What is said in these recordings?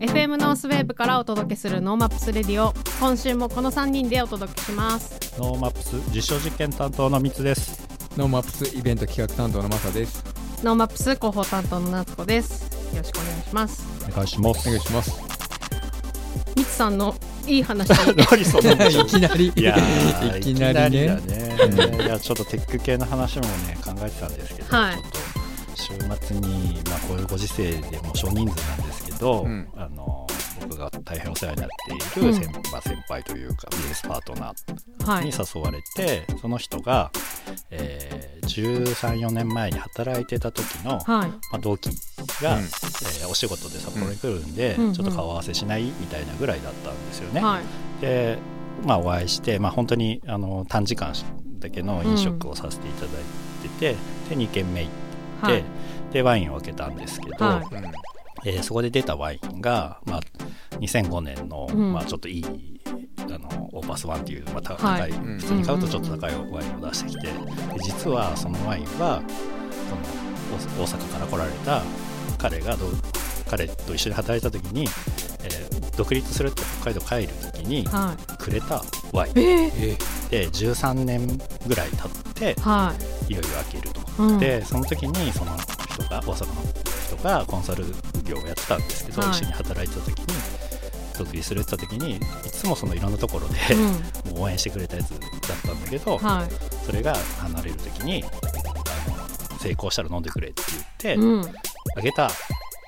FM ノースウェーブからお届けするノーマップスレディオ今週もこの3人でお届けしますノーマップス実証実験担当のみつです。ノーマップスイベント企画担当のマサです。ノーマップス広報担当の夏子ですよろしくお願いしますお願いします。お願いします。みつさんのいい話。何その。いきなり、いやーいきなりね。ね。いやちょっとテック系の話もね考えてたんですけど、はい。週末に、まあ、こういうご時世でも少人数なんですけど、うん。あの僕が大変お世話になっている先,、まあ、先輩というかビジネスパートナーはい。に誘われて、その人が、えー、134年前に働いてた時の、はい。まあ、同期が、うん。えーお仕事で札幌に来るんで、うん。ちょっと顔合わせしないみたいなぐらいだったんですよね。はい。で、まあ、お会いして、まあ、本当にあの短時間だけの飲食をさせていただいてて、で2軒目行って、はい。でワインを開けたんですけど、はい。うんえーそこで出たワインが、まあ、2005年の、うん。まあ、ちょっといいあのオーパスワンっていう、まあ、高い、うん。普通に買うとちょっと高いワインを出してきて、で実はそのワインはその大大阪から来られた彼がどう彼と一緒に働いた時に、えー独立するって北海道帰る時にはくれたワイン。いええで13年ぐらい経ってー、はいよいよ開けると。うん。でその時にその人が大阪の人がコンサル業をやってたんですけど、はい。一緒に働いてた時に独立するって言った時にいつもそのいろんなところで、うもう応援してくれたやつだったんだけど、んはい。それが離れる時に成功したら飲んでくれって言って、うん。あげた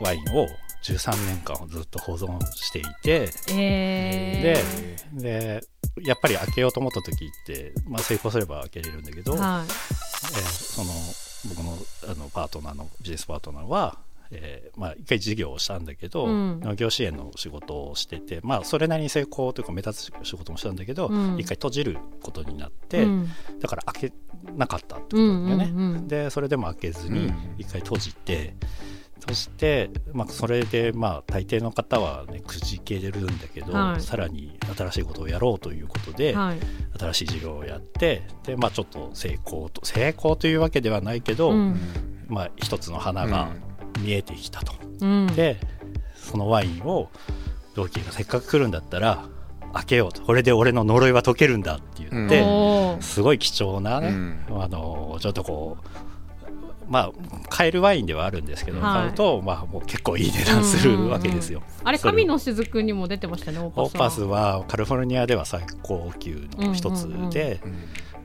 ワインを13年間ずっと保存していてえー、でやっぱり開けようと思った時って、まあ、成功すれば開けれるんだけど、はい。えーその僕のあのパートナーのビジネスパートナーは、えーまあ、一回事業をしたんだけど、うん。農業支援の仕事をしてて、まあ、それなりに成功というか目立つ仕事もしたんだけど、うん。一回閉じることになって、うん。だから開けなかったってことうんなんだよね。うんうんでそれでも開けずにうん。一回閉じて、そして、まあ、それでまあ大抵の方はねくじけれるんだけど、はい。さらに新しいことをやろうということで、はい。新しい事業をやってで、まあ、ちょっと成功と成功というわけではないけど、うん。まあ、一つの花が見えてきたと。うん。でそのワインを同期がせっかく来るんだったら開けようと。これで俺の呪いは解けるんだって言って、おー。すごい貴重なね、うん。あのちょっとこうまあ買えるワインではあるんですけど、はい。買うと、まあ、もう結構いい値段するわけですよ。あれそれ神の雫にも出てましたねオーパスは。はカリフォルニアでは最高級の一つで、うん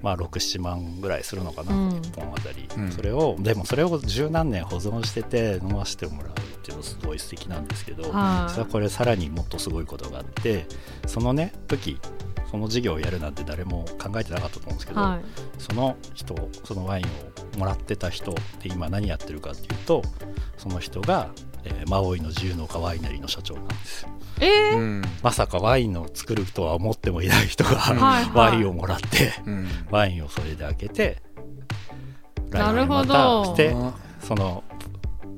まあ、67万ぐらいするのかな、うん。1本あたり、うん。それをでもそれを十何年保存してて飲ませてもらうっていうのすごい素敵なんですけど、はい。実はこれさらにもっとすごいことがあってそのね時その事業をやるなんて誰も考えてなかったと思うんですけど、はい。その人そのワインをもらってた人って今何やってるかっていうとその人が、えーマオイの自由の丘ワイナリーの社長なんですよ。えー？うん。まさかワインを作るとは思ってもいない人が、はい。はいワインをもらってうん。ワインをそれで開けてなるほど。してあその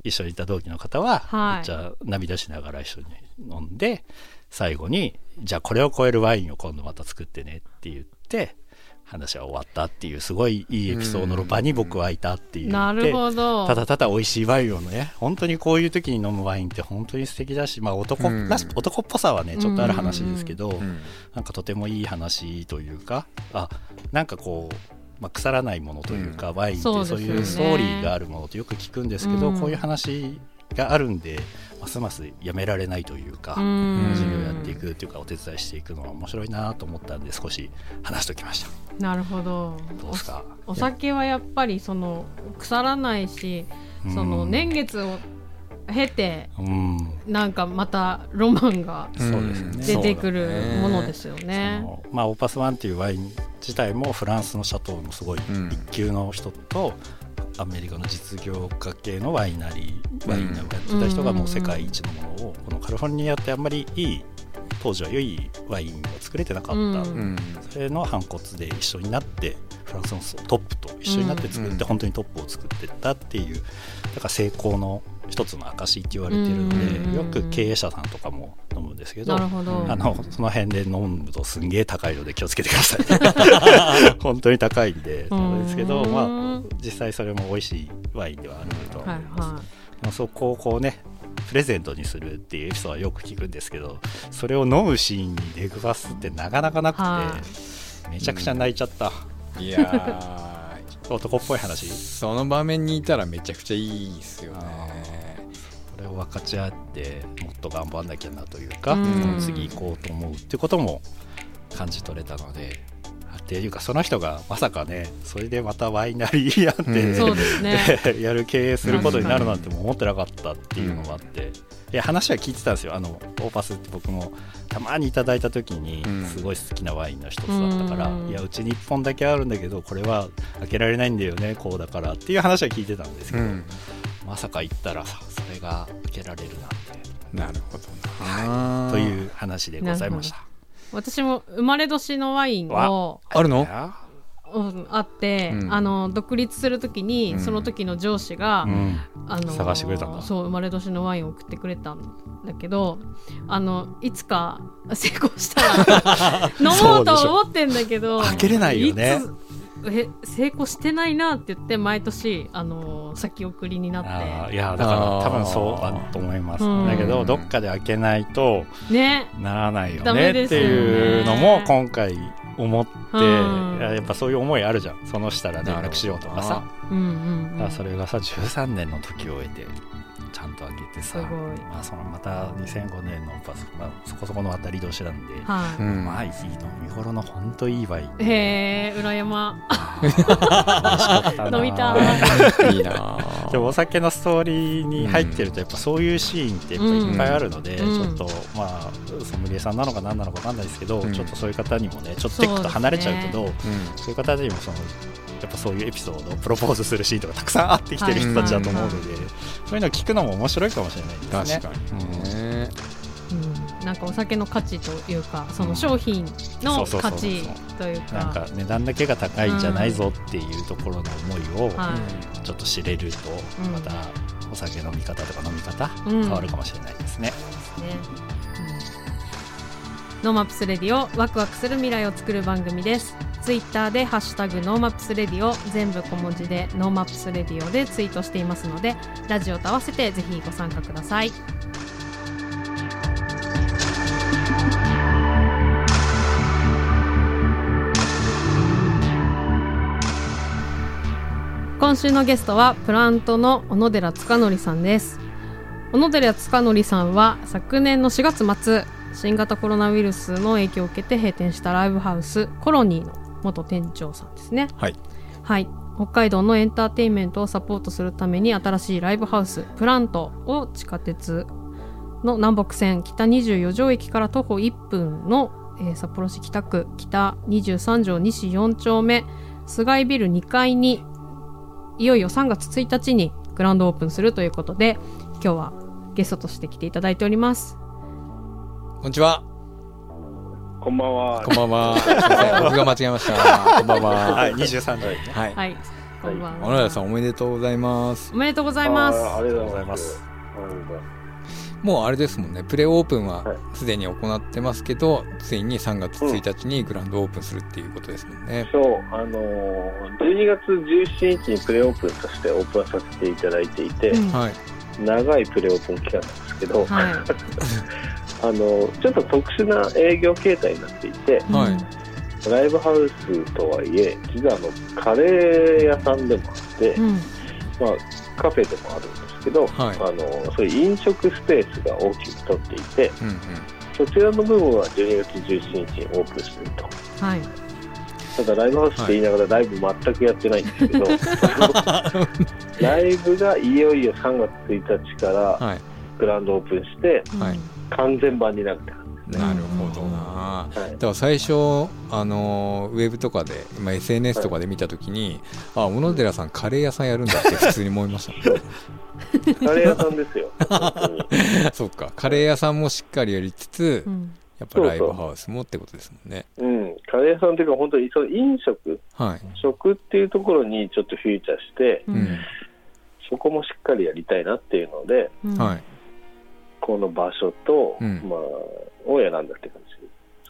一緒にいた同期の方は、はい。じゃあ涙しながら一緒に飲んで最後にじゃあこれを超えるワインを今度また作ってねって言って話は終わったっていうすごいいいエピソードの場に僕はいたっていう。なるほど。ただただ美味しいワインをね本当にこういう時に飲むワインって本当に素敵だし、まあ、男うん。らし男っぽさはねちょっとある話ですけど、うん。なんかとてもいい話というかあなんかこう、まあ、腐らないものというか、ワインってそういうストーリーがあるものとよく聞くんですけど、うん。こういう話があるんでますますやめられないというか、うん。授業やっていくっていうかお手伝いしていくのは面白いなと思ったんで少し話しておきました。なるほど。どうですか？おお酒はやっぱりその腐らないしその年月を経てうん。なんかまたロマンがうんそうですよね。出てくるものですよそね。のまあ、オーパスワンっていうワイン自体もフランスのシャトーのすごいうん。一級の人と、アメリカの実業家系のワイナリーワインをやってた人がもう世界一のものをこのカリフォルニアってあんまりいい当時は良いワインが作れてなかった、うん。うんそれの反骨で一緒になってフランスのトップと一緒になって作って、うん。本当にトップを作ってったっていうだから成功の一つの証って言われてるので、うん。よく経営者さんとかも飲むむんですけどなるほど。あのその辺で飲むとすんげえ高いので気をつけてください。本当に高いんでなん。ですけど、まあ、実際それも美味しいワインではあると思います、はまあそこをこうねプレゼントにするっていうエピソードはよく聞くんですけどそれを飲むシーンに出くわすってなかなかなくて、はめちゃくちゃ泣いちゃった、いやー。男っぽい話？その場面にいたらめちゃくちゃいいですよね。これを分かち合ってもっと頑張んなきゃなというか、うん。次行こうと思うってことも感じ取れたのでっていうかその人がまさかねそれでまたワイナリーやって、うん。ね。やる経営することになるなんても思ってなかったっていうのもあって、いや話は聞いてたんですよ。あのオーパスって僕もたまにいただいた時にうん。すごい好きなワインの一つだったから、うん。いやうちに1本だけあるんだけどこれは開けられないんだよねこうだからっていう話は聞いてたんですけど、うんまさか行ったらそれが開けられるなんて。なるほどな。という話でございました。私も生まれ年のワインを、あるの？あうんあって、うん。あの独立するときに、うん。その時の上司が、うん、あの探してくれたんだ。そう生まれ年のワインを送ってくれたんだけどあのいつか成功したら 飲もうとは思ってんだけど開けれないよねえ成功してないなって言って毎年あの先送りになって。いやだから多分そうだと思います、うん。だけどどっかで開けないとね。ならないよねっていうのも今回思って、うん。いややっぱそういう思いあるじゃん。そのしたら連絡しようとかさ。うんうん、うん、だからそれがさ13年の時を経てちゃんと開けてさすごい。まあ、そのまた2005年のパス、まあ、そこそこの当たり年なんで、はうん。まあいいの見頃の本当いいワインい、へえ裏山飲みた。いいいな。ぁ でもお酒のストーリーに入ってるとやっぱそういうシーンってやっぱいっぱいあるので、うん。ちょっとまあソムリエさんなのか何なのか分かんないですけど、うん。ちょっとそういう方にもねちょっとテックと離れちゃうけどそう,、ういう方にもそのやっぱそういうエピソードプロポーズするシーンとかたくさんあってきてる人たちだと思うので、そういうのを聞くのも面白いかもしれない。んですね。確かに。ね。うん、なんかお酒の価値というかその商品の価値というか。なんか値段だけが高いんじゃないぞっていうところの思いをはい。ちょっと知れるとうん。またお酒飲み方とか飲み方うん。変わるかもしれないですね。ね、うん、ノーマップスレディオワクワクする未来を作る番組ですツイッターでハッシュタグノーマップスレディオ全部小文字でノーマップスレディオでツイートしていますのでラジオと合わせてぜひご参加ください。今週のゲストはプラントの小野寺塚則さんです。小野寺塚則さんは昨年の4月末新型コロナウイルスの影響を受けて閉店したライブハウスコロニーの元店長さんですね。はい。はい。北海道のエンターテインメントをサポートするために新しいライブハウスプラントを地下鉄の南北線北24条駅から徒歩1分の、えー札幌市北区北23条西4丁目菅井ビル2階にいよいよ3月1日にグランドオープンするということで今日はゲストとして来ていただいております。こんにちはこんばんは。こんばんは。すいません僕が間違えました。こんばんは。はい、23度ですね。はい。はい。こんばんは。小野寺さんおめでとうございます。おめでとうございます。あありがとうございます。もうあれですもんね。プレオープンははいすでに行ってますけど、ついに3月1日にグランドオープンするっていうことですもんね、そう、あのー、12月17日にプレオープンとしてオープンさせていただいていて、うん。はい。長いプレオープン期間なんですけど、はい あのーちょっと特殊な営業形態になっていて、はい。ライブハウスとはいえ、実はあのカレー屋さんでもあって、うん。まあ、カフェでもあるんですけど、はい。あのそういう飲食スペースが大きく取っていて、うんうん。そちらの部分は12月17日にオープンすると。はい。ただライブハウスって言いながらライブ全くやってないんですけど、ライブがいよいよ3月1日からはい。グランドオープンしてはい完全版になる。って感じですね。なるほどな、はい。だから最初、あのーウェブとかで、まあ、SNS とかで見たときに、あ小野寺さんカレー屋さんやるんだって 普通に思いましたもんカレー屋さんですよ。そっか。カレー屋さんもしっかりやりつつ、うん。やっぱライブハウスもってことですもんね。うん、カレー屋さんっていうか本当にその飲食、はい、食っていうところにちょっとフィーチャーして、ううんん。そこもしっかりやりたいなっていうので、うん。はいこの場所と、うんまあ、を選んだって感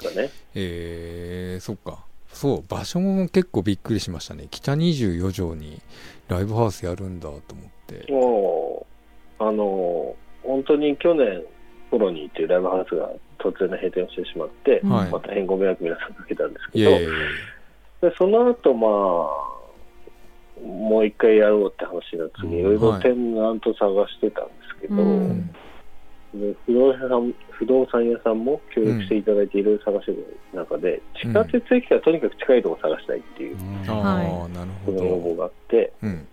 じですかね。えー、そっか。そう、場所も結構びっくりしましたね。北24条にライブハウスやるんだと思って。もう、あの、本当に去年、コロニーっていうライブハウスが突然の閉店をしてしまって、まあ、大変ご迷惑皆さんかけたんですいけど、やいやいやでその後まあ、もう一回やろうって話になった時に、いろいろテナント探してたんですけど、うんで不動産不動産屋さんも協力していただいていろいろ探してる中で、地下鉄駅からとにかく近いところを探したいっていう、ああ、はいなるその要ほ望があって、ど。うん。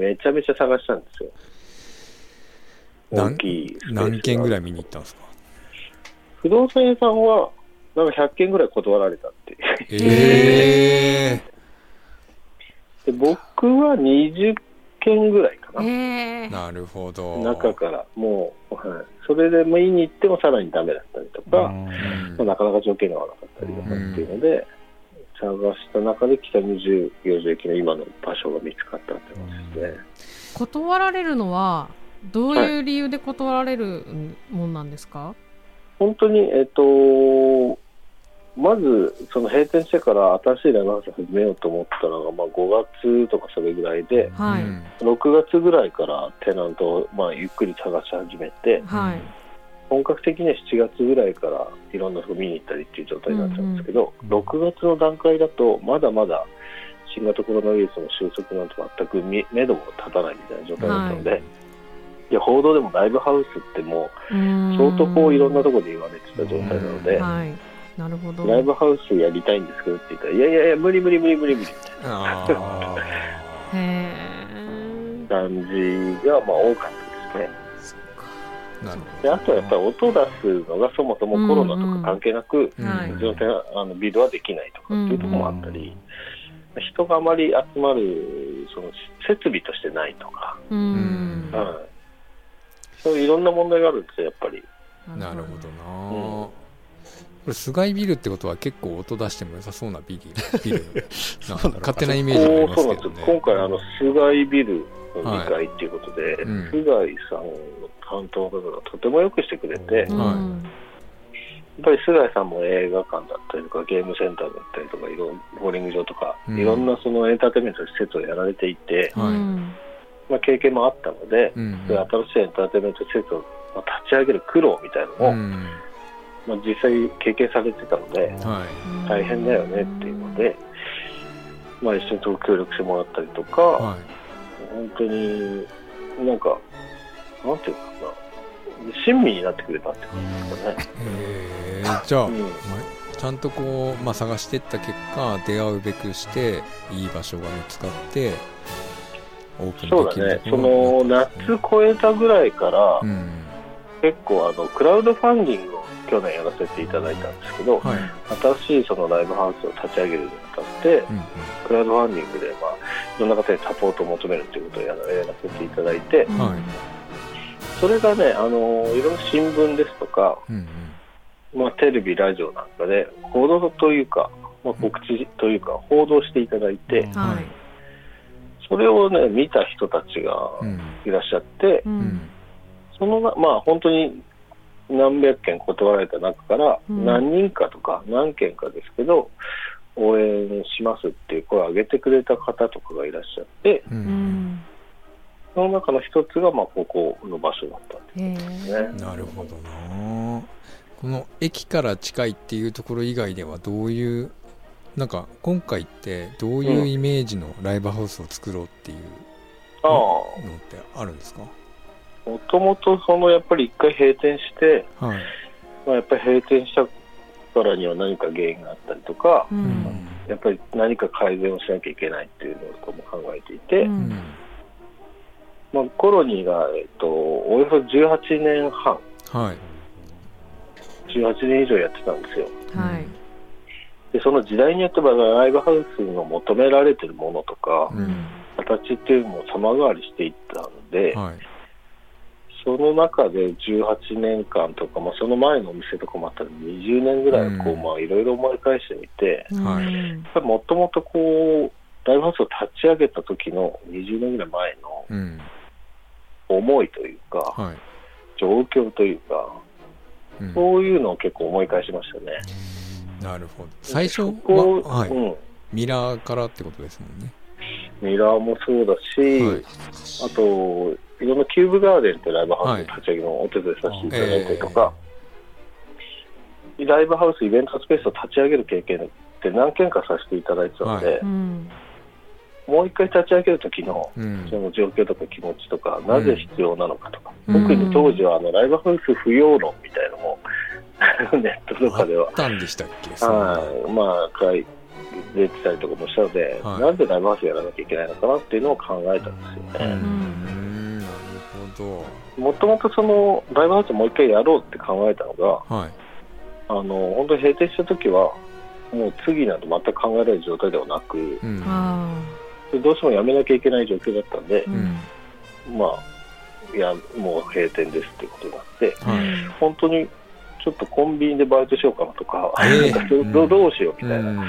めちゃめちゃ探したんですよ。何大きい何件ぐらい見に行ったんですか？不動産屋さんは、なんか100件ぐらい断られたっていう。えで僕は20件ぐらいかな。えー、ー、なるほど。中から、もう、はい。それで見に行ってもさらにダメだったりとか、うんまあなかなか条件が合わなかったりとかっていうので、探した中で北24条駅の今の場所が見つかったって感じですね。断られるのはどういう理由で断られるもんなんですか、本当に、えっ、と、まず、その閉店してから新しいライブハウス始めようと思ったのが、まあ、5月とかそれぐらいで、はい。うん6月ぐらいからテナントを、まあ、ゆっくり探し始めて、はい。本格的には7月ぐらいからいろんなとこ見に行ったりっていう状態になっちゃうんですけど、うん6月の段階だと、まだまだ新型コロナウイルスの収束なんて全く見目処も立たないみたいな状態だったので、い、や報道でもライブハウスってもう相当こういろんなところで言われてた状態なので、はいなるほど。ライブハウスやりたいんですけどって言ったら、いやいやいや、無理無理無理無理無理みたいあへえな感じがまあ多かったですね。なるほであとはやっぱり音出すのがそもそもコロナとか関係なく、ど。はい。状態あのビルはできないとかっていうところもあったり、人があまり集まるその設備としてないとか、うん。はい。そういういろんな問題があるんですよ、やっぱり。なるほどな、これ菅井ビルってことは結構音出しても良さそうなビルビル 勝手なイメージがありこうそうなんですよ。ますけどね今回、あの菅井ビルの2階っていうことで、うん。菅井さんの担当の方がとてもよくしてくれて、うん。やっはいぱり菅井さんも映画館だったりとか、ゲームセンターだったりとか、いろんボーリング場とか、うん。いろんなそのエンターテインメントの施設をやられていて、まあ、経験もあったので、新しいエンターテインメント施設をまあ立ち上げる苦労みたいなのを、うんまあ、実際経験されてたので、はい。大変だよねっていうので、まあ、一緒に協力してもらったりとか、は本当になんか、なんていうのかな、親身になってくれたって感じですかね。いえー、じゃあ、うん。まあちゃんとこう、まあ、探していった結果出会うべくしていい場所が見つかってオープンそうだね、その夏超えたぐらいから、うん。結構あの、クラウドファンディングを去年やらせていただいたんですけど、はい。新しいそのライブハウスを立ち上げるにあたって、うんクラウドファンディングで、まあ、いろんな方にサポートを求めるということをやらせていただいて、うんはい。それがね、あのいろんな新聞ですとか、うんまあ、テレビ、ラジオなんかで報道というか、まあ、告知というか、報道していただいて、うん。はい。それをね、見た人たちがうん。いらっしゃって、ううんん。そのな、まあ、本当に何百件断られた中から、うん。何人かとか何件かですけど、応援しますっていう声を上げてくれた方とかがいらっしゃって、ううん。んその中の一つが、まあ、ここの場所だったんへですえね。なるほどな。この駅から近いっていうところ以外ではどういうなんか今回ってどういうイメージのライブハウスを作ろうっていうのってあるんですか？もともとそのやっぱり一回閉店して、はい、まあ、やっぱり閉店したからには何か原因があったりとか、ううん。んやっぱり何か改善をしなきゃいけないっていうのとも考えていて、うん。まあ、コロニーが、えっと、およそ18年半、はい。18年以上やってたんですよ。はい。で、その時代によってはライブハウスの求められてるものとか、うん。形っていうのも様変わりしていったので、はいその中で18年間とか、まあ、その前のお店とかもあったら20年ぐらいこう、うんまあ、いろいろ思い返してみて、はい。うんやっぱりもともとこう、ライブハウスを立ち上げた時の20年ぐらい前のうん。思いというか、はい。状況というか、うん。そういうのを結構思い返しましたね。なるほど。最初は、はい。うん、ミラーからってことですもんね。ミラーもそうだし、はい。あと、いろんなキューブガーデンってライブハウスの立ち上げのお手伝いさせていただいたりとか、ライブハウス、イベントスペースを立ち上げる経験って何件かさせていただいてたので、はい。うん。もう一回立ち上げるときのうん。その状況とか気持ちとか、なぜ必要なのかとか、うん。特に当時はあのライブハウス不要論みたいのも ネットとかではあ、ったんでしたっけはい、まあ、書い出てたりとかもしたので、はい。なんでライブハウスやらなきゃいけないのかなっていうのを考えたんですようね。んなるほもともとそのライブハウスもう一回やろうって考えたのが、どはい。あの本当に閉店した時は、もう次なんて全く考えられる状態ではなく、うん。どうしてもやめなきゃいけない状況だったんでー、う、ん。まあ、いや、もう閉店ですっていうことになって、はい。本当にちょっとコンビニでバイトしようかなとか、ええ。なんかどどどうしようみたいな、うん。はい。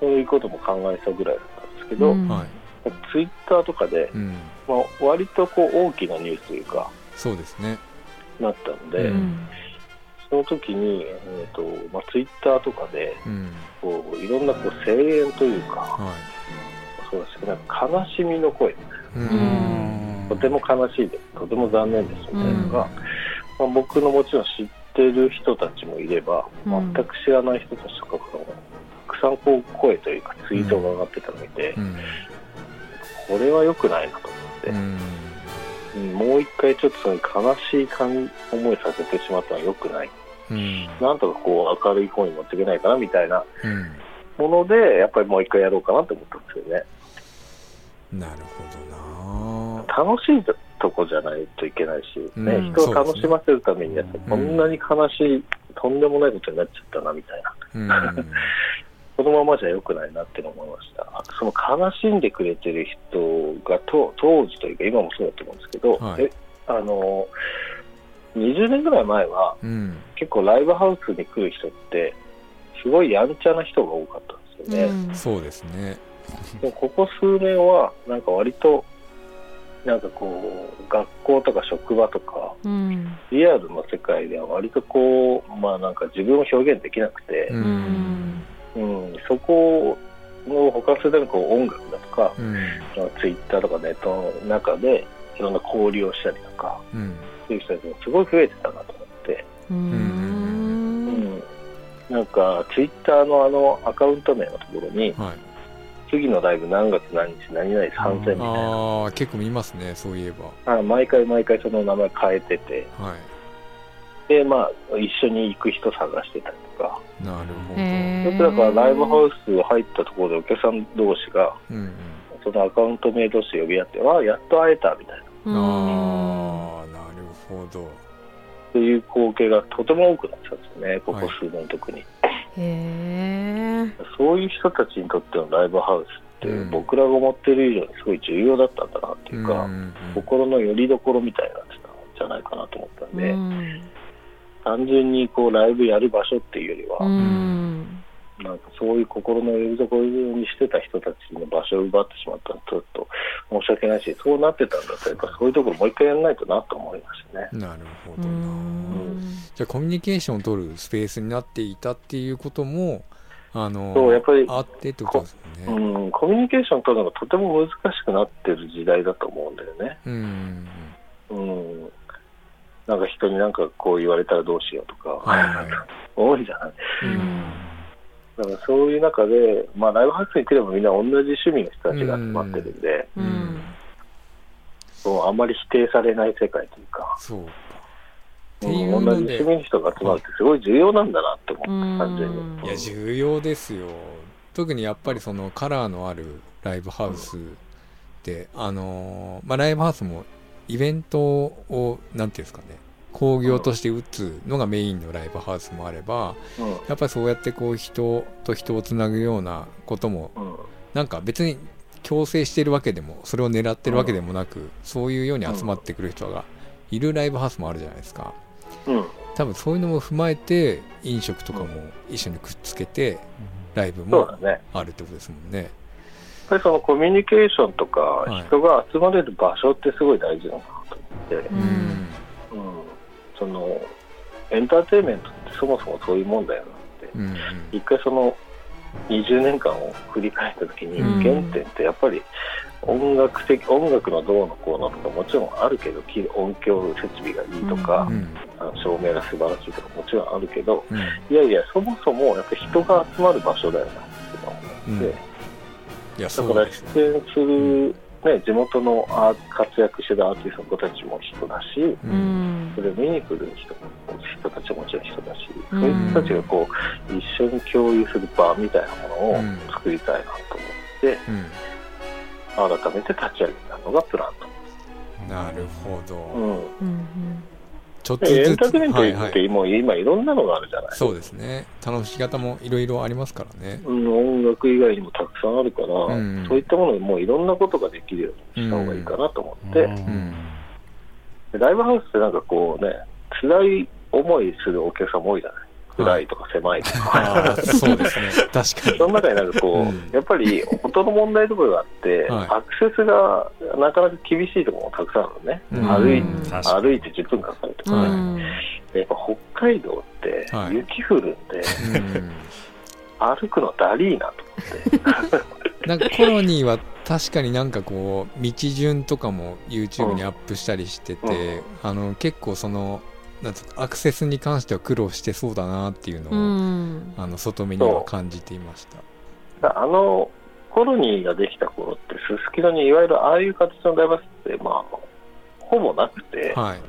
そういうことも考えたぐらいだったんですけど、うん。はい。ツイッターとかで、うんまあ、割とこう大きなニュースというか、そうですね。なったので、うん。その時に、えーとまあ、ツイッターとかでうん。こういろんなこう声援というか、はそうですね、なんか悲しみの声、いうん。とても悲しいです、とても残念ですみたいなのが、まあ、僕のもちろん知ってる人たちもいれば、うん。全く知らない人たちとかも、たくさんこう声というか、ツイートが上がってたのを見て、うん。これは良くないなと。思って。うんうん。もう一回ちょっとその悲しい感思いさせてしまったのは良くない。うん。なんとかこう明るい方に持っていけないかなみたいな。うん。もので、やっぱりもう一回やろうかなと思ったんですよね。なるほどな。楽しいとこじゃないといけないし、ねうん。人を楽しませるためにやって、ん。こんなに悲しい、とんでもないことになっちゃったなみたいな。うんこのままじゃ良くないなって思いました。その悲しんでくれてる人がと当時というか今もそうだと思うんですけど、はい。えあの20年ぐらい前はうん。結構ライブハウスに来る人ってすごいやんちゃな人が多かったんですよね。うん。そうですね。でもここ数年はなんか割となんかこう学校とか職場とかうん。リアルの世界では割とこうまあなんか自分を表現できなくてう、うんうん、そこの他するためにこう音楽だとか、うん。ツイッターとかネットの中でいろんな交流をしたりとかうん。そういう人たちがすごい増えてたなと思って、ううん。ん、なんかツイッターのあのアカウント名のところにはい。次のライブ何月何日何々参戦みたいな。ああ結構見ますねそういえば。あ毎回毎回その名前変えてて。はい。でまあ一緒に行く人探してたりとか。なるほへー。よくだからライブハウス入ったところでお客さん同士がどうん。そのアカウント名同士で呼び合ってわあやっと会えたみたいな。うん。ああなるほど。そういう光景がとても多くなってたんですよねここ数年特に。へえそういう人たちにとってのライブハウスって、うん。僕らが思ってる以上にすごい重要だったんだなっていうか、ん心の拠り所みたいになってたんじゃないかなと思ったんで、うん単純にこうライブやる場所っていうよりは、うんなんかそういう心の拠り所にしてた人たちの場所を奪ってしまったのちょっと申し訳ないし、そうなってたんだったら、やっぱそういうところもう一回やらないとなと思いましたね。なるほうどなんじゃあコミュニケーションを取るスペースになっていたっていうこともあのそうやっぱりあってってことですようねん、コミュニケーション取るのがとても難しくなってる時代だと思うんだよね。うんうん。なんか人になんかこう言われたらどうしようとか、はいはい。多いじゃない。うんだからそういう中で、まあライブハウスに来ればみんな同じ趣味の人たちが集まってるんで、うん。うん。そうあんまり否定されない世界というか、そう同じ趣味の人が集まるってすごい重要なんだなって思った、うん単純に。いや重要ですよ。特にやっぱりそのカラーのあるライブハウスってあのーまあライブハウスもイベントをなんていうんですかね興行として打つのがメインのライブハウスもあればうん。やっぱりそうやってこう人と人をつなぐようなこともうん。なんか別に強制してるわけでもそれを狙ってるわけでもなくそういうように集まってくる人がいるライブハウスもあるじゃないですか。うん。多分そういうのも踏まえて飲食とかも一緒にくっつけてライブも。あるってことですもんね。やっぱりそのコミュニケーションとかはい。人が集まれる場所ってすごい大事なのかなと思て、ううん。んうん、そのエンターテインメントってそもそもそういうもんだよなって。うん一回その20年間を振り返った時にうん。原点ってやっぱり音楽的音楽のどうのこうのとかもちろんあるけどき音響設備がいいとか、うん。あの照明が素晴らしいとかもちろんあるけどうん。いやいやそもそもやっぱ人が集まる場所だよなって思って、うんいやだからそうです出演する、ね、地元の活躍してるアーティストの子たちも人だしそれを見に来る人人たちももちろん人だし、うん。そういう人たちがこう一緒に共有する場みたいなものをうん。作りたいなと思って、うん。改めて立ち上げたのがプランなるほど、うんちょっとでエンずつターテインメントはいはい。ってもう今いろんなのがあるじゃない、そうですね。楽しみ方もいろいろありますからね。うん、音楽以外にもたくさんあるから、うん。そういったものにもういろんなことができるようにした方がいいかなと思って、うん。でライブハウスってなんかこうね、辛い思いするお客さんも多いじゃない暗いとか狭いとか。そうですね。確かその中になんかこう、うん。やっぱり音の問題とかがあって、はい。アクセスがなかなか厳しいところもたくさんあるのね。うん。歩い歩いて10分かかるとか、うんはい。やっぱ北海道ってはい。雪降るんで、うん。歩くのだりーなと思って。なんかコロニーは確かになんかこう道順とかも YouTube にアップしたりしてて、あの結構そのアクセスに関しては苦労してそうだなっていうのを、うん。あの外目には感じていました。あのコロニーができた頃って、すすきのにいわゆるああいう形のダイバーシティって、まあ、ほぼなくて、はい。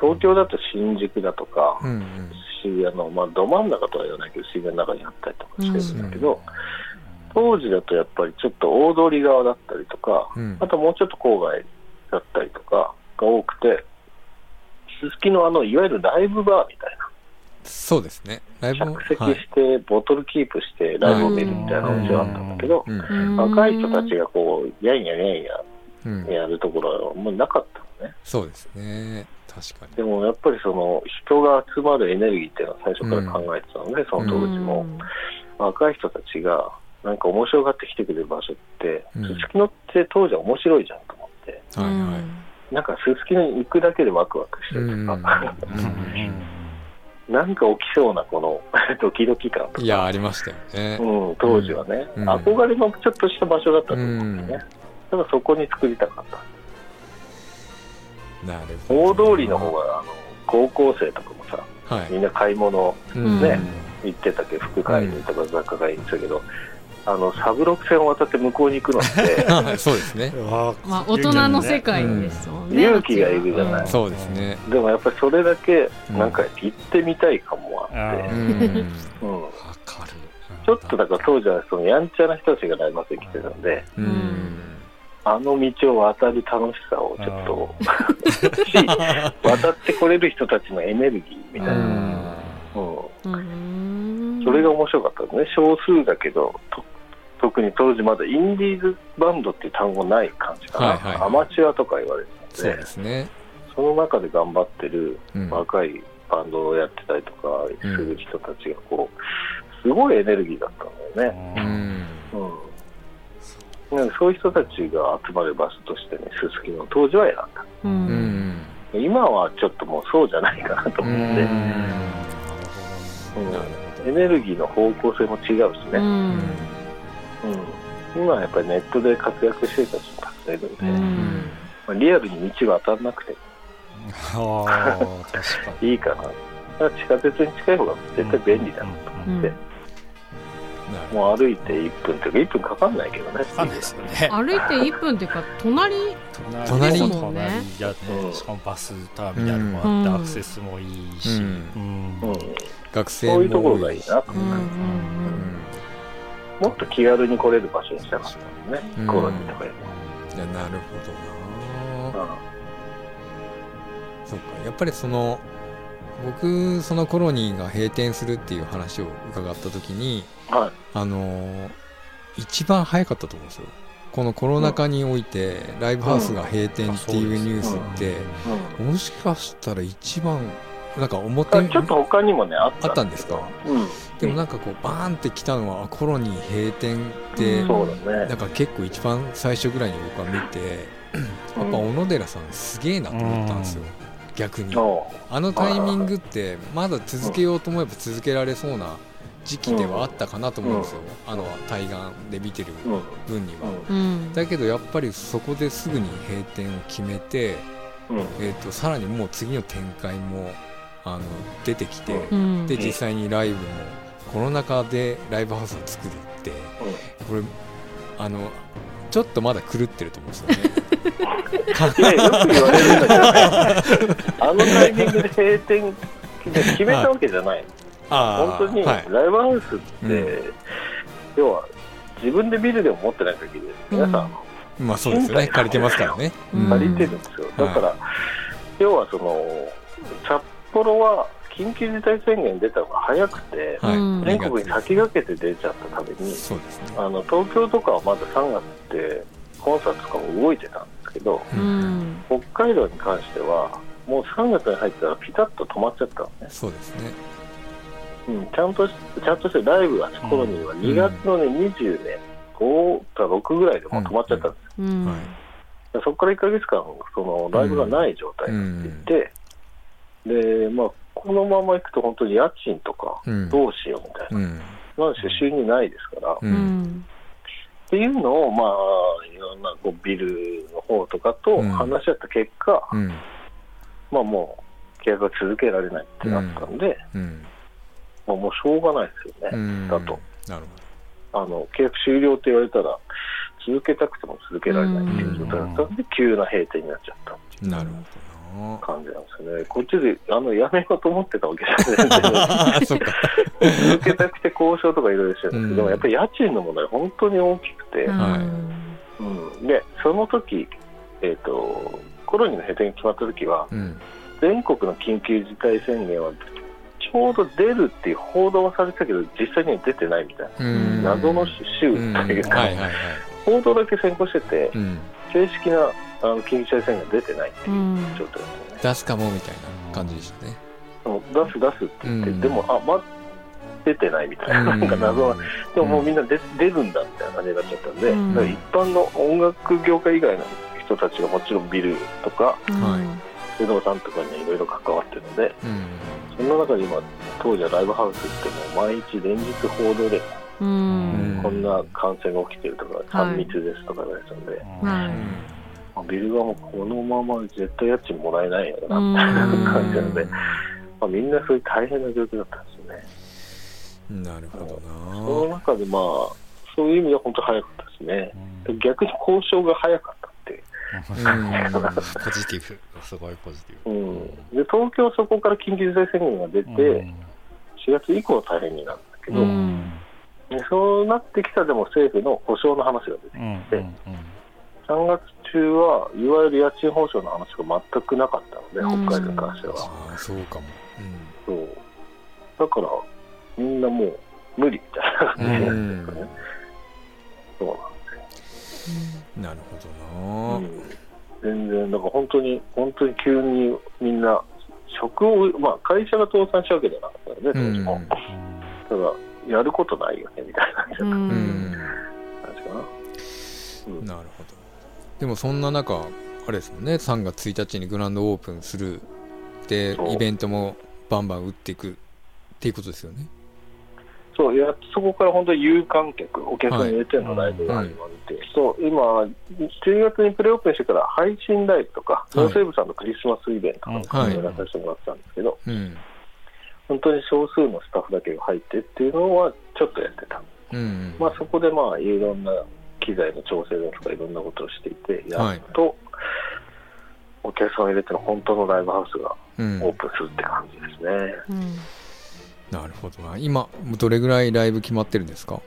東京だと新宿だとか、うんうん。渋谷の、まあ、ど真ん中とは言わないけど、渋谷の中にあったりとかしてるんだけど、うん。当時だとやっぱりちょっと大通り側だったりとか、うん。あともうちょっと郊外だったりとかが多くて、すすきのあの、いわゆるライブバーみたいな、そうですね。ライブも着席はい。して、ボトルキープしてライブを見るみたいなお店があったん。だけど、若い人たちがこう、やんややんやうん。やるところはもうなかったのね。そうですね。確かに。でもやっぱりその人が集まるエネルギーっていうのは最初から考えてたので、その当時も、若い人たちがなんか面白がって来てくれる場所って、うん。すすきのって当時は面白いじゃんと思って、はいはいなんかすすきのに行くだけでワクワクしたりとか、なんか起きそうなこの ドキドキ感とか、いやありましたよね。うん、当時はね、うん。憧れのちょっとした場所だったと思うんですね。だからそこに作りたかった。なるほ大ど通りの方があの高校生とかもさ、はい。みんな買い物うん。ね行ってたけど、服買いにとか雑貨買いに行ってたけど、あのサブロック線を渡って向こうに行くのって、そうですね。まあ大人の世界ですもん。ね勇気がいるじゃない。そうですね。でもやっぱりそれだけうん。なんか行ってみたい感もあって、ううん。ちょっとだから当時はそのやんちゃな人たちがライブハウスに来てたんで、うん。あの道を渡る楽しさをちょっと、し 渡ってこれる人たちのエネルギーみたいな、それが面白かったですね、少数だけど、と特に当時まだインディーズバンドっていう単語ない感じかな、はいはい。アマチュアとか言われてたそうんで、ですね。その中で頑張ってるうん若いバンドをやってたりとかする人たちがこう、すごいエネルギーだったんだよね。うん。うん。なんかそういう人たちが集まる場所としてね、すすきの当時は選んだ。ううん。ん今はちょっともうそうじゃないかなと思って、うん。エネルギーの方向性も違うしね、うん。うん今はやっぱりネットで活躍してる人たちもたくさんいるんで、うん。まあ、リアルに道渡らなくて。ああ確かに。いいかな。だから地下鉄に近い方が絶対便利だなと思って、もう歩いて1分というか1分かかんないけどね。わかんないですよね。歩いて1分っていうか隣隣。ですもんね。隣。やねうん。しかもバスターミナルもあって、うん。アクセスもいいし、うん。うん。うん、学生そういうところがいいなとうんうん。うんもっと気軽に来れる場所にしたかったもんね、うん。コロニーとかよりいやなるほどな。も。そうかやっぱりその僕そのコロニーが閉店するっていう話を伺った時にうんはい。あのー一番早かったと思うんですよ。このコロナ禍においてライブハウスが閉店っていうニュースって、もしかしたら一番なんか表あちょっと他にもねあった。あったんですか？うん。でもなんかこうバーンって来たのはあコロニー閉店って、うん。そうだね。なんか結構一番最初ぐらいに僕は見てやっぱ小野寺さんすげえなと思ったんですよ、逆に。おあのタイミングってまだ続けようと思えば続けられそうな時期ではあったかなと思うんですよ、あの対岸で見てる分には、うん。だけどやっぱりそこですぐに閉店を決めて、うん。えー、とさらにもう次の展開もあの出てきて、うん。で実際にライブもコロナ禍でライブハウスを作るってこれあのちょっとまだ狂ってると思うんですよね。ね、よく言われるんだけどね、あのタイミングで閉店決めたわけじゃない、あ本当にはい。ライブハウスって、う要は自分でビルでも持ってない限り、皆さん。まあそうですよね。借りてますからね。うん。借りてるんですよ、だから、要はその札幌は緊急事態宣言出たのが早くて、はいうん全国に先駆けて出ちゃったために。あの東京とかはまだ3月ってコンサートとかも動いてたんですけど、ううんん北海道に関しては、もう3月に入ったらピタッと止まっちゃったのね。そうですね。うん、ちゃんとしちゃんとしてライブが頃には2月の、ね20年5か6ぐらいでもう止まっちゃったんです、うんはいでそこから1か月間そのライブがない状態になっていて、でまあ、このままいくと本当に家賃とかうん。どうしようみたいな、うん。なんせ収入ないですから、ううん。んっていうのを、まあ、いろんなこうビルの方とかと話し合った結果、うん。まあ、もう契約が続けられないってなったんで、うん。まあ、もうしょうがないですよね。うん。だと。なるあの契約終了って言われたら続けたくても続けられないっていう状態だったんで、急な閉店になっちゃった。っていほどなるほう感じなんですよね。こっちであのやめようと思ってたわけじゃないんど。続けたくて交渉とかいろいろしてるんですけど、うん。やっぱり家賃の問題本当に大きくて、はうん、でその時、えー、とコロニーの閉店が決まった時はうん。全国の緊急事態宣言はちょうど出るっていう報道はされてたけど実際には出てないみたいな。うん。謎の州とうんいうか、はいはいはい。報道だけ先行してて、うん。正式なあの緊急事態宣言が出てないっていううん。状態ですよね。出すかもみたいな感じでしたね。出す出すって言って、うん。でも、あ、ま、出てないみたいな、なんか謎な、でももうみんな出出るんだみたいな感じになっちゃったんで、一般の音楽業界以外の人たちがもちろんビルとか不動産とかにいろいろ関わってるので、うん。その中で今、当時はライブハウスってもう毎日連日報道で、うん。こんな感染が起きてるとか、3密ですとか言われてたんで、ビル側もこのまま絶対家賃もらえないよなみたいな感じなので、まあ、みんなそういう大変な状況だったんですよね。なるほどそのな。中でまあ、そういう意味では本当早かったですね。逆に交渉が早かったってポジティブすごいポジティブうん、で東京はそこから緊急事態宣言が出て、4月以降大変になるん。だけど、うそうなってきたでも政府の保証の話が出てきて、うん。うん3月中はいわゆる家賃保証の話が全くなかったので、うん北海道に関しては。ああそうかも。そうだから、みんなもう無理みたいな感じになっちゃったね。そうなんうんなるほどな。全然、だから本当に、本当に急にみんな、職を、まあ、会社が倒産したわけじゃなかったので、当時も。ただ、やることないよね、みたいな感じううんんかな。うんなるほど。でもそんな中、あれですもんね、3月1日にグランドオープンする、でイベントもバンバン打っていくっていうことですよね。そう、やそこから本当に有観客、お客さん入れてのライブが始まって、そう、今、10月にプレオープンしてから配信ライブとか、いノーセーブさんのクリスマスイベントとかはいやらさせてもらってたんですけど、うん。本当に少数のスタッフだけが入ってっていうのはちょっとやってた。うん。まあ、そこでまあいろんな機材の調整だとかいろんなことをしていて、やっとお客さんを入れての本当のライブハウスがうんオープンするって感じですね。うんなるほどな。今、どれぐらいライブ決まってるんですか？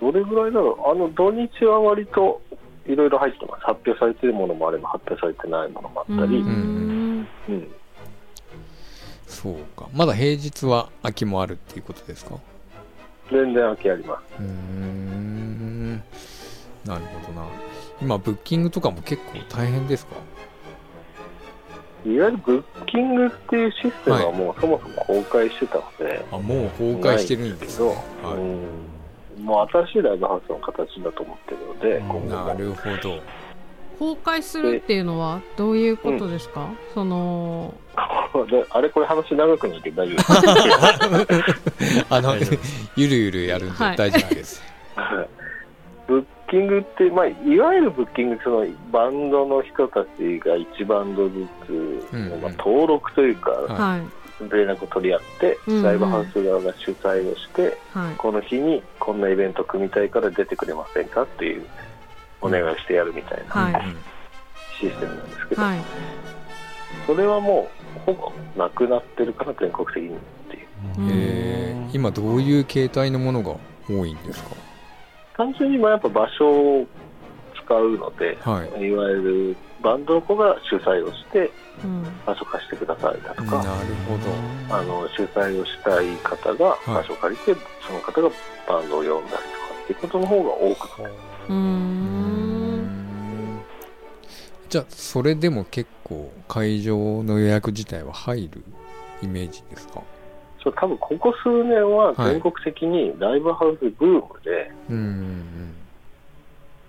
どれぐらいだろう、あの土日は割といろいろ入ってます、発表されているものもあれば、発表されてないものもあったり、ううんんそうか。まだ平日は空きもあるっていうことですか？全然空きあります。うーん。なるほどな。今、ブッキングとかも結構大変ですか？いわゆるブッキングっていうシステムはもうそもそも崩壊してたので、あもう崩壊してるんですけど、はい。うん、もう新しいライブハウスの形だと思ってるので、なるほど。崩壊するっていうのはどういうことですか、そのであれこれ話長くなるけど大丈夫。です。あのゆるゆるやるんではい。大丈夫です、はい。ブッキングって、まあ、いわゆるブッキングそのバンドの人たちが1バンドずつ、うんまあ、登録というか、はい。はい連絡を取り合って、うんうん。ライブハウス側が主催をしてはい。この日にこんなイベント組みたいから出てくれませんかっていうお願いしてやるみたいなはい。うんシステムなんですけど、はい。それはもうほぼなくなってるから全国的にっていう。今どういう形態のものが多いんですか？単純にまあやっぱ場所を使うので、はい。いわゆるバンドの子が主催をしてうん。場所貸してくださいだとなるか、ほど。あの主催をしたい方が場所を借りて、その方がバンドを呼んだりとかっていうことの方が多くてうん。じゃあそれでも結構会場の予約自体は入るイメージですか？そう多分ここ数年ははい。全国的にライブハウスブームで、うんうん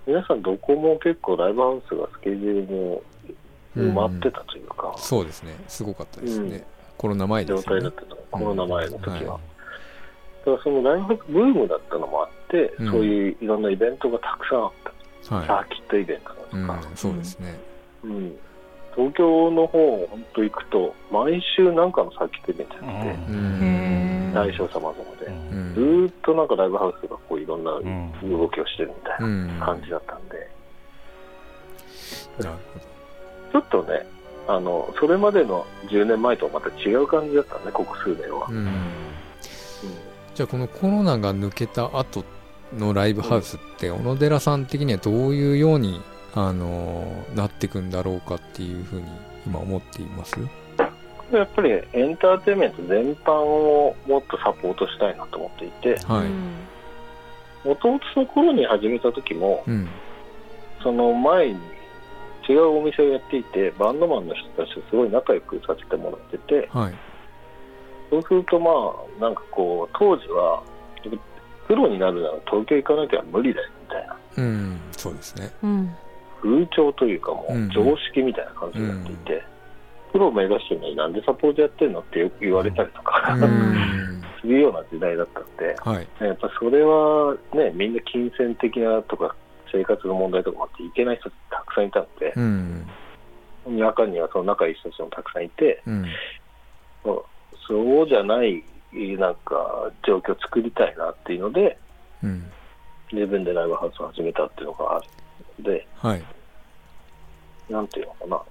皆さんどこも結構ライブハウスがスケジュールもうん埋まってたというか、そうですね。すごかったですね、うん。コロナ前ですよね。状態だったと、コロナ前の時は。はい。だからそのライブハウスブームだったのもあって、うん。そういういろんなイベントがたくさんあった。サはーキットイベントだとい、か、うん、そうですね、うん東京の方、本当行くと、毎週なんかのサーキットイベントやってて、大小様々で、うん。ずーっとなんかライブハウスがこういろんなうん。動きをしてるみたいうん。な感じだったんで、なるちょっとね、あのそれまでの10年前とはまた違う感じだったね、ここ数年は。ほ。ど、うん、うん。じゃあこのコロナが抜けた後のライブハウスって小野寺さん的にはどういうように、あのーなっていくんだろうかっていうふうに今思っています。やっぱりエンターテインメント全般をもっとサポートしたいなと思っていて、もともとその頃に始めた時も、うん。その前に違うお店をやっていて、バンドマンの人たちとすごい仲良くさせてもらってて、はい。そうするとまあ、なんかこう、当時は、プロになるなら東京行かなきゃ無理だよみたいな。うんそうですね。うん風潮というかもう常識みたいな感じになっていて、プロを目指してるのになんでサポートやってんのってよく言われたりとか、うんするような時代だったんで、はいやっぱそれはね、みんな金銭的なとか生活の問題とかもあって行けない人たくさんいたので、うん中にはその仲いい人たちもたくさんいて、うんそうじゃないなんか状況を作りたいなっていうので、うん自分でライブハウスを始めたっていうのがあるので、はい。なんていうのか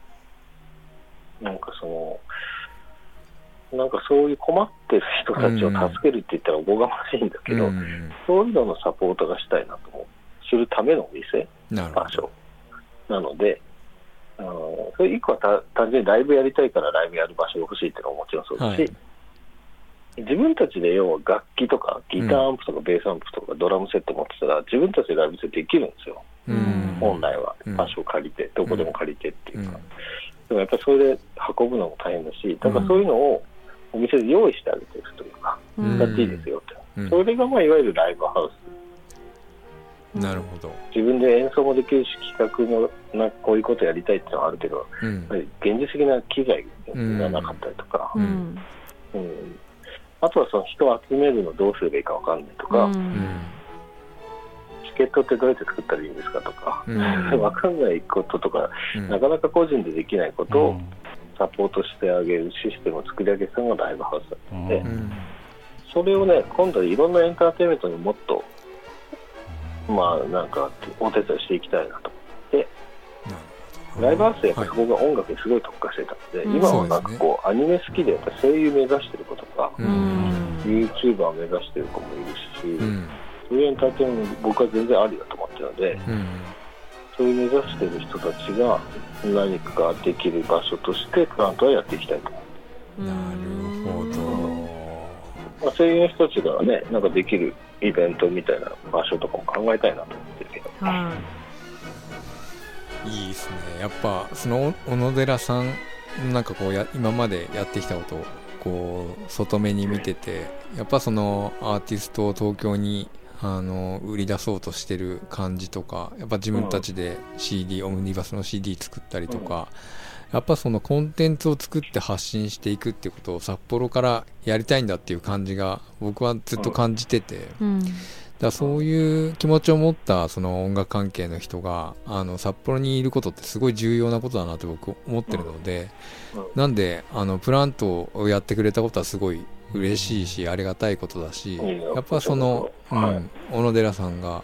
な、なんかその、なんかそういう困ってる人たちを助けるって言ったらおこがましいんだけど、うんそういうののサポートがしたいなと思う、するためのお店、場所。なので、あのそれ一個はた単純にライブやりたいからライブやる場所が欲しいっていうのはもちろんそうだし、はい。自分たちで要は楽器とかギターアンプとかベースアンプとかドラムセット持ってたら自分たちでライブセットできるんですよ、本来はうん。場所を借りて、どこでも借りてっていうか、うん。でもやっぱりそれで運ぶのも大変だし、だからそういうのをお店で用意してあげてるというか、うん。使っていいですよって、うん。それがまあいわゆるライブハウス。なるほど。自分で演奏もできるし、企画のなこういうことやりたいっていうのはあるけど、うん。やっぱり現実的な機材がなかったりとか、うん。うん。あとはその人を集めるのどうすればいいかわかんないとか、チケットってどうやって作ったらいいんですかとか、うん。わかんないこととか、うん。なかなか個人でできないことをうん。サポートしてあげるシステムを作り上げたのがライブハウスだったので、うん。それをね、今度はいろんなエンターテインメントにもっと、まあなんかお手伝いしていきたいなと。なるほど。ライブハウスでやっぱそこが音楽にすごい特化してたので、うん。今はなんかこう、アニメ好きでやっぱ声優目指してる子とか、ううん。ん YouTuber を目指してる子もいるし、うんそういうエンターテインメント僕は全然ありだと思ってるので、うんそういう目指してる人たちが何かできる場所としてプラントはやっていきたいと思う。なるほどまあ、声優の人たちがね、なんかできるイベントみたいな場所とかも考えたいなと思ってるけど。はいいいですねやっぱその小野寺さんなんかこうや今までやってきたことをこう外目に見ててやっぱそのアーティストを東京にあの売り出そうとしてる感じとかやっぱ自分たちで CD、オムニバスの CD 作ったりとか、やっぱそのコンテンツを作って発信していくっていうことを札幌からやりたいんだっていう感じが僕はずっと感じてて、うん。だそういう気持ちを持ったその音楽関係の人があの札幌にいることってすごい重要なことだなって僕思ってるので、うん。なんであのプラントをやってくれたことはすごい嬉しいしありがたいことだし、やっぱその、うはい。ん、小野寺さんが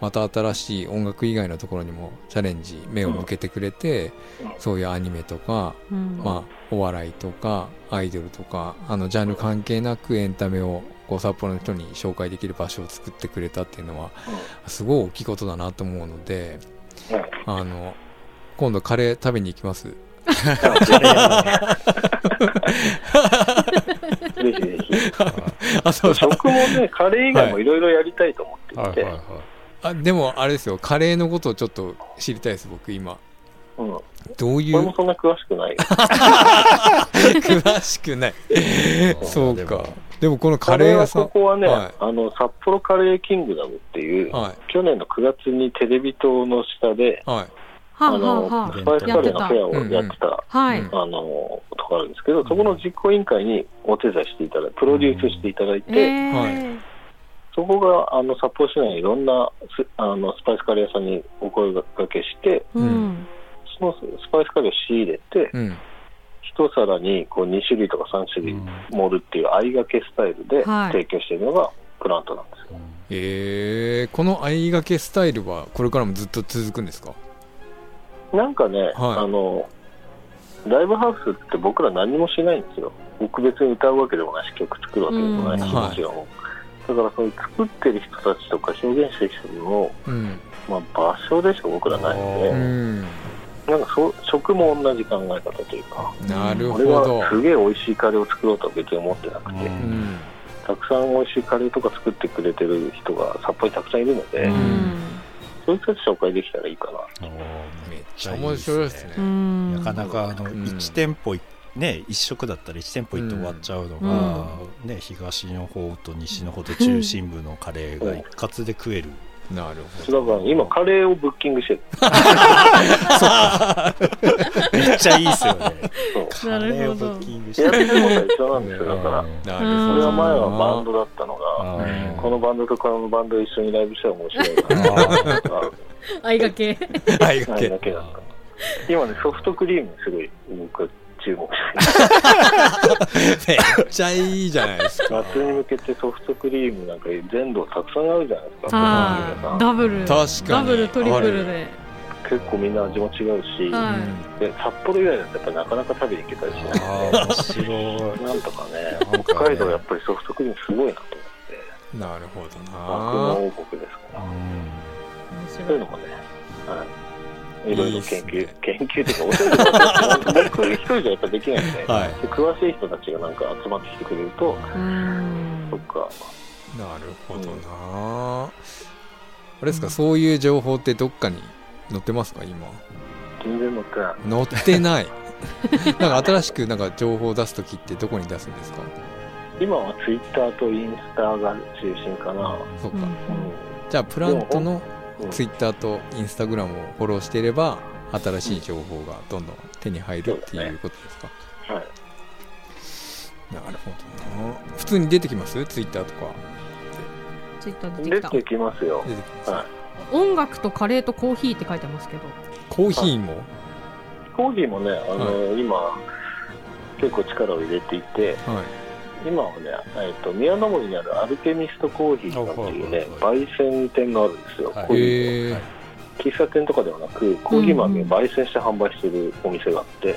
また新しい音楽以外のところにもチャレンジ目を向けてくれて、うん。そういうアニメとか、うん。まあ、お笑いとかアイドルとかあのジャンル関係なくエンタメをこう札幌の人に紹介できる場所を作ってくれたっていうのはすごい大きいことだなと思うのでうんあの今度カレー食べに行きます ぜひぜひ。あそうだ。食もね、カレー以外もいろいろやりたいと思っていて、はい。はいはいあでもあれですよ。カレーのことをちょっと知りたいです僕今。うん、どういう？これもそんな詳しくないよ。詳しくない。そうか。でもこのカカレーはレー屋さん。ここはね、はい。あの、札幌カレーキングダムっていう、はい。去年の9月にテレビ塔の下で、はい。はあはあの、スパイスカレーのフェアをやってた、あはい、うんあの、とこあるんですけど、そこの実行委員会にお手伝いしていただいて、プロデュースしていただいて、えー。そこがあの札幌市内にいろんなスあのスパイスカレー屋さんにお声掛けして、うん。そのスパイスカレーを仕入れて、うん。一皿にこう2種類とか3種類うん。盛るっていう相掛けスタイルではい。提供しているのがプラントなんですよ。えー、この相掛けスタイルはこれからもずっと続くんですか？なんかね、はい。あの、ライブハウスって僕ら何もしないんですよ。僕別に歌うわけでもないし、曲作るわけでもないし、うん。もちろん。だからそういう作ってる人たちとか表現してる人の、うん。まあ、場所でしか僕らないので、うん。なんかそう食も同じ考え方というか、なるほ俺どはすげえ美味しいカレーを作ろうとは別に思ってなくて、たくさん美味しいカレーとか作ってくれてる人が札幌にたくさんいるので、そういう人たち紹介できたらいいかな。めっちゃ面白いですね。うん。なかなかあのうん。1店舗いね一食だったら1店舗行って終わっちゃうのが、ね東の方と西の方と中心部のカレーが一括で食えるなるだから今カレーをブッキングしてる。めっちゃいいっすよね。そう。カレーをブッキングしてやってることは一緒なんですよ。だから、それは前はバンドだったのあが、ーこのバンドとこのバンド一緒にライブしたら面白いなとか、相掛 け。相掛け。だけだった。今ね、ソフトクリームにすごい注目し。めっちゃいいじゃないですか。夏に向けてソフトクリームなんか全土たくさんあるじゃないですか。はいダブル。確かに。ダブルトリプルで。結構みんな味も違うし、はで札幌以外だとやっぱなかなか食べに行けたりしない。あー面白い。なんとかね、なんかね。北海道やっぱりソフトクリームすごいなと思って、なるほど幕なの王国ですから、うん。面そういうのもね、はい、いろいろ研究、いいね。研究というか、教えてもらって、僕一人じゃやっぱできないんで、はい。で詳しい人たちがなんか集まってきてくれると、うん。そっか、なるほどな。あれですかそういう情報ってどっかに載ってますか今？全然乗ってない。載ってない。なんか新しくなんか情報を出す時ってどこに出すんですか？今はツイッターとインスタが中心かな。そうか、うん。じゃあプラントのうんツイッターとインスタグラムをフォローしていれば新しい情報がどんどん手に入るっていうことですか、はい。なるほどな普通に出てきます？ツイッターとかツイッター出てきた。出てきますよ。出てきます、はい。音楽とカレーとコーヒーって書いてますけど。コーヒーも？コーヒーもね、あの、今、結構力を入れていて、はい今はね、えっと宮の森にあるアルケミストコーヒーさんっていうねは焙煎店があるんですよ、はい。コーヒー喫茶店とかではなくコーヒー豆を焙煎して販売してるお店があって、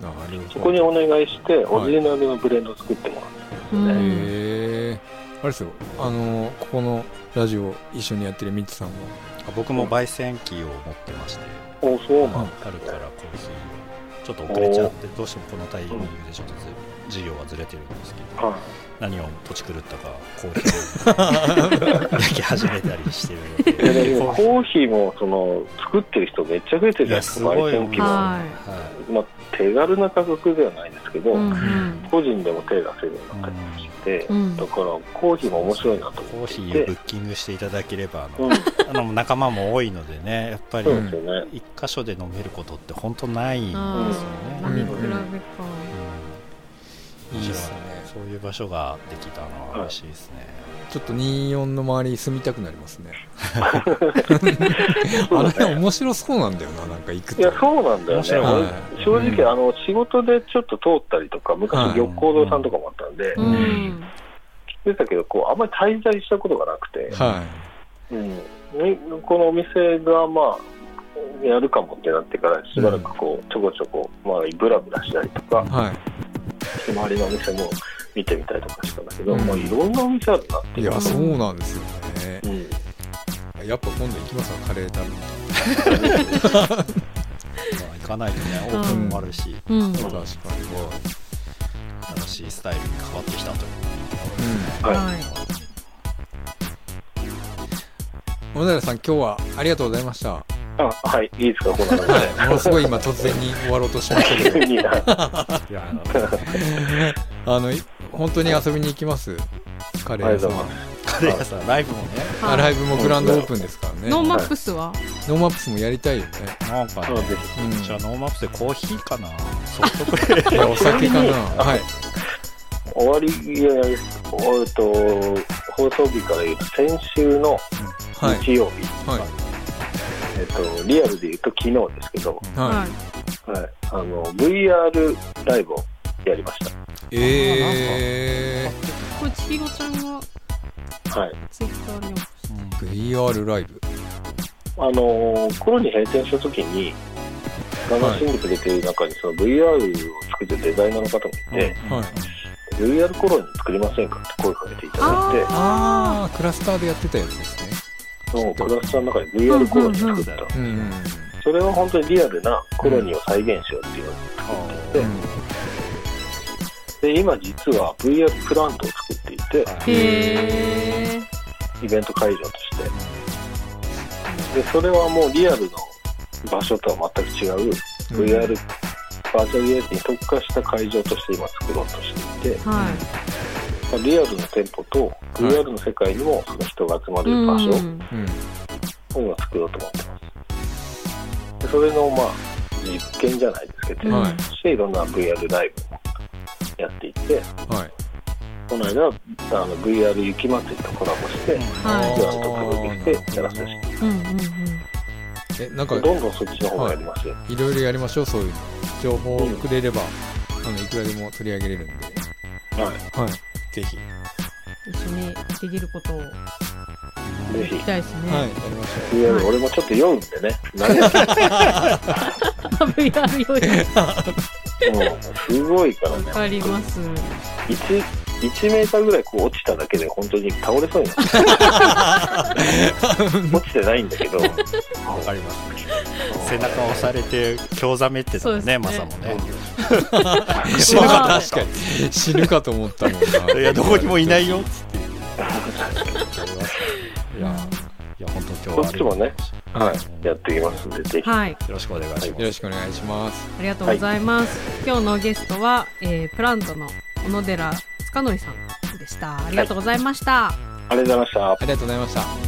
なるほど。そこにお願いしてオリジナルのブレンドを作ってもらってるんですよね、うんへえあれですよ。あのここのラジオ一緒にやってるミッツさんもあ僕も焙煎機を持ってまして。おそうなんだ、春からコーヒーちょっと遅れちゃってどうしてもこのタイミングでちょっとず事業はずれてるんですけどはい。何を土地狂ったかコーヒーを 焼き始めたりしてるので。コーヒーもその作ってる人めっちゃ増えてるじゃないですかいやすごい焙煎機も、ははまあ、手軽な価格ではないですけど、うん。うん個人でも手がせるようになったりして、うん。だからコーヒーも面白いなとコー思っていてヒーブッキングしていただければあの、うん、あの仲間も多いのでねやっぱり一箇所で飲めることって本当ないんですよあね。ー飲み比べか、うんいいっすね。そういう場所ができたのは嬉しいですね。ちょっと24の周りに住みたくなりますね。あの辺ね。面白そうなんだよななんか行くと。いや、そうなんだよね。正直、あの、仕事でちょっと通ったりとか、はい。昔、玉光堂さんとかもあったんで、ううん。ん来てたけど、こう、あんまり滞在したことがなくて、はうん、ねこのお店が、まあ、やるかもってなってから、しばらくこう、ちょこちょこ、まあ、ブラブラしたりとかい、はい周りのお店も見てみたりとかしたんだけど、うん。まあ、いろんなお店あるなっていやそうなんですよね。うん、やっぱ今度行きますわカレー食べに。まあ行かないとねオープンもあるし、うん。確かにすごい新しいスタイルに変わってきたと。いう。うん。はい。はい。小野寺さん今日はありがとうございましたあ、はい、いいですか、こんな感じで。ものすごい今突然に終わろうとしましたけど。い いな。いやあの。本当に遊びに行きます？カレー屋さん。カレー屋さん。ライブもね。ライブもグランドオープンですからね。ノーマップスは、ノーマップスもやりたいよね。なんかねじゃあノーマップでコーヒーかな？ソフトクリーいやお酒かな。はい。終わり、いや、えっと、放送日から言うと、先週のはい。日曜日、はいえっと、リアルで言うと昨日ですけど、ははい。はい、あの、VR ライブをやりましいえこれ千尋ちゃんがた。はい。ツイッターにー、VR ライブ？あのー、コロに閉店した時に、楽しんでくれてる中に、その VR を作ってるデザイナーの方もいて、はい。VR コロニ作りませんかって声かけていただいて、ああクラスターでやってたやつですねそのクラスターの中に VR コロニ作った。うんうん。それは本当にリアルなコロニーを再現しようっていうのを作ってて、で、今実は VR プラントを作っていて、イベント会場として。で、それはもうリアルの場所とは全く違う、VR バーチャルリアリティに特化した会場として今作ろうとしていて、はまあリアルの店舗と VR の世界にもその人が集まる場所うん。うんを今作ろうと思ってます。でそれのまあ実験じゃないですけど、うんはい。そしていろんな VR ライブもやっていって、はい。この間あの VR 雪まつりとコラボして、はい。グランドプロデュースでやらせてうんうんうん。えなんかどんどんそっちの方がやりますよ。い。ろいろやりましょうそういうの情報をくれれば、あのいくらでも取り上げれるんで。はい。はいぜひ。一緒にできることをぜひ。たいですね、はいやりましょはい。俺もちょっと読んでね。何やって VR よ。り もうすごいからね。わかります。1、1メーターぐらいこう落ちただけで本当に倒れそうになって。落ちてないんだけど。わかります。背中を押されて興ざめってたもんねマサもね。う死ぬかまあ確かに死ぬかと思ったもんな。いやどこにもいないよ。っつっていやいや本当今日はこっちもねはい。やっていきますんで、ぜひ。はい。よろしくお願いします。よろしくお願いします。ありがとうございます、今日のゲストは、えープラントの小野寺塚則さんでした。ありがとうございました、ありがとうございました。あ。りがとうございました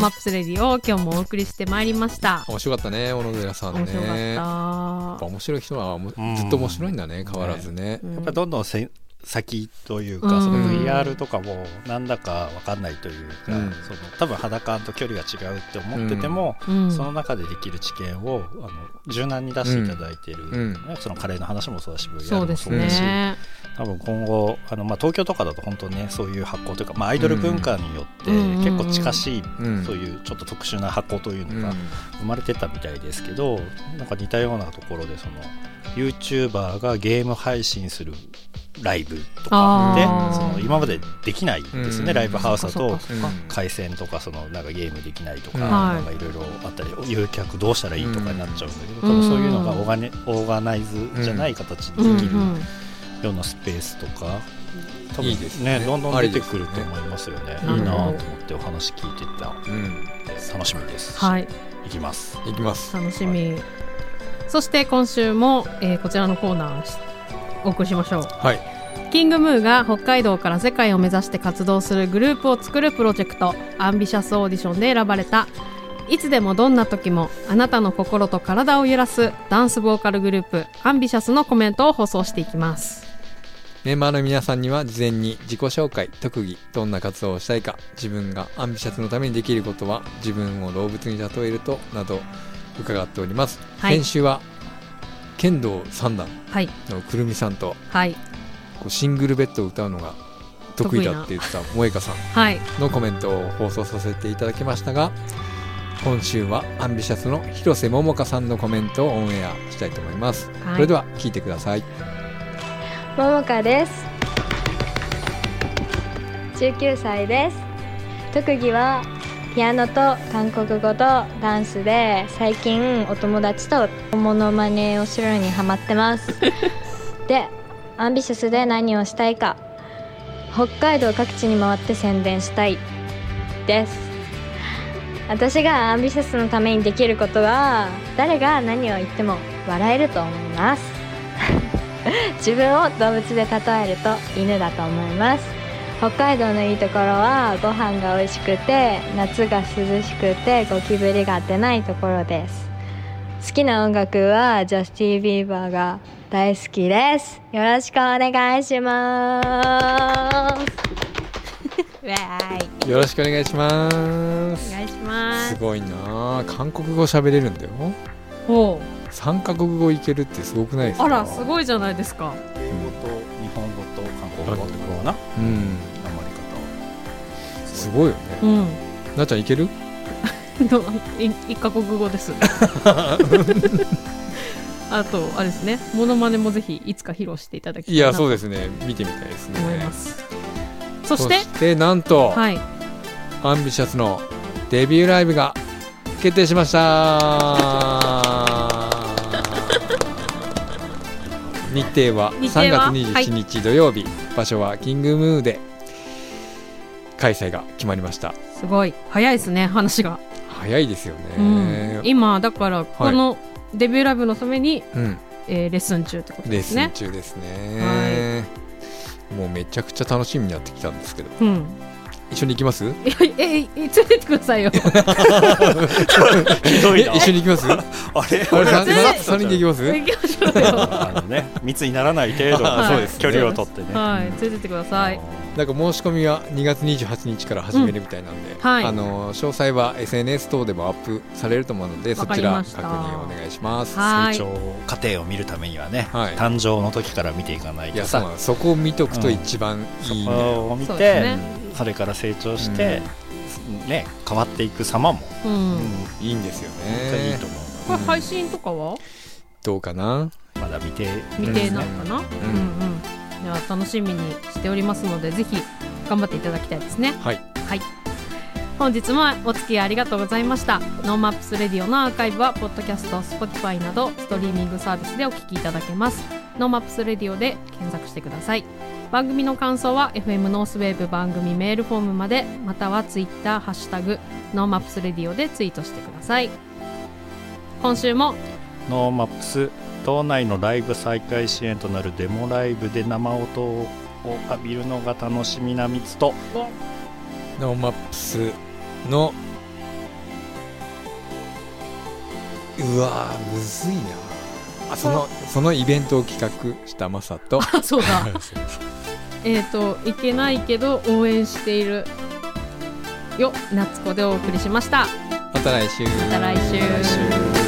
マップスレディを今日もお送りしてまいりました。面白かったね小野寺さんね。面白かった、やっぱ面白い人はずっと面白いんだね変わらずね。うん。やっぱりどんどんせ先というか、うん。その VR とかもなんだかわかんないというか、うん。その多分肌感と距離が違うって思ってても、うん。その中でできる知見をあの柔軟に出していただいている、うん。ねそのカレーの話もそうだし VR もそうだし、ね。多分今後あの、まあ、東京とかだと本当ねそういう発行というか、まあ、アイドル文化によってうん。結構近しい、うん。そういうちょっと特殊な発行といううん。のが生まれてたみたいですけど、なんか似たようなところでその YouTuber がゲーム配信するライブとか。でその今までできないですよね、うん。ライブハウスだと回線とかそのなんかゲームできないとかいろいろあったり誘客どうしたらいいとかになっちゃうんだけど、うん。多分そういうのがオーガネオーガナイズじゃない形でうんできるうんようなスペースとか、多分いいですね。どんどん出てくると思いますよね。いいなと思ってお話聞いてた。うん。楽しみです。はい。いきます。いきます。楽しみ、そして今週も、えーこちらのコーナーしお送りしましょう。はい。キングムーが北海道から世界を目指して活動するグループを作るプロジェクトアンビシャスオーディションで選ばれた。いつでもどんな時もあなたの心と体を揺らすダンスボーカルグループアンビシャスのコメントを放送していきます。メンバーの皆さんには事前に自己紹介特技どんな活動をしたいか自分がアンビシャスのためにできることは自分を動物に例えるとなど伺っております、はい。先週は剣道三段はい。のくるみさんと。はい。こうシングルベッドを歌うのが得意だって言ってた萌香さんはい。のコメントを放送させていただきましたが今週はアンビシャスの広瀬桃香さんのコメントをオンエアしたいと思います、はい。それでは聞いてください。ももかです。19歳です。特技はピアノと韓国語とダンスで最近お友達とモノマネをするのにハマってます。でアンビシャスで何をしたいか北海道各地に回って宣伝したいです。私がアンビシャスのためにできることは誰が何を言っても笑えると思います。自分を動物で例えると犬だと思います北海道のいいところはご飯が美味しくて夏が涼しくてゴキブリが出ないところです。好きな音楽はジャスティン・ビーバーが大好きです。よろしくお願いします。よろしくお願いします。お願いします。すごいなあ韓国語喋れるんだよ。ほ三カ国語いけるってすごくないですか？うあらすごいじゃないですか。英語と日本語と韓国語ってことかな？うん。すごいよね。うん。なっちゃんいける？一カ国語です。あとあれですね。モノマネもぜひいつか披露していただきたいやいなと。思そうですね。見てみたいですね。います。そしてなんと、はい。アンビシャスのデビューライブが決定しました。日程は日程3は月27日土曜日、場所はキングムーで開催が決まりました。すごい。早いですね話が、早いですようん。ね、今だからこのデビューライブのために、うん。えーレッスン中ってことレッスンですね。中ですね、もうめちゃくちゃ楽しみになってきたんですけど。うん。一緒に行きます？いやええ連れてってくださいよ。ひどいな。え一緒に行きます？ああれ？れ全然3人で行きます？行きましょうよ。あのね、密にならない程度あそうですね距離を取ってね。はい。連れてってくださいなんか申し込みは2月28日から始めるみたいなんで、はい。あの詳細は SNS 等でもアップされると思うのでそちら確認お願いします。はい。成長過程を見るためにはね、はい。誕生の時から見ていかないいやとさそうなのそこを見とくと一番いいんだよ、そこを見てですね。それから成長して、ね、変わっていく様も、うん、うん。いいんですよ本当にいいねと思これ配信とかは？どうかな？うまだ見て未定なのかな、うん、うんでは楽しみにしておりますのでぜひ頑張っていただきたいですね。はい。はい。本日もお付き合いありがとうございました。ノーマップスレディオのアーカイブはポッドキャスト Spotify などストリーミングサービスでお聞きいただけます。ノーマップスレディオで検索してください。番組の感想は FM ノースウェーブ番組メールフォームまでまたは Twitter ハッシュタグノーマップスレディオでツイートしてください。今週も。ノーマップス島内のライブ再開支援となるデモライブで生音を浴びるのが楽しみなみつと。ノーマップスのうわーむずいな。あそのそのイベントを企画したマサと。あそうだ。えっといけないけど応援しているよ夏子でお送りしました。また来週。また来週。来週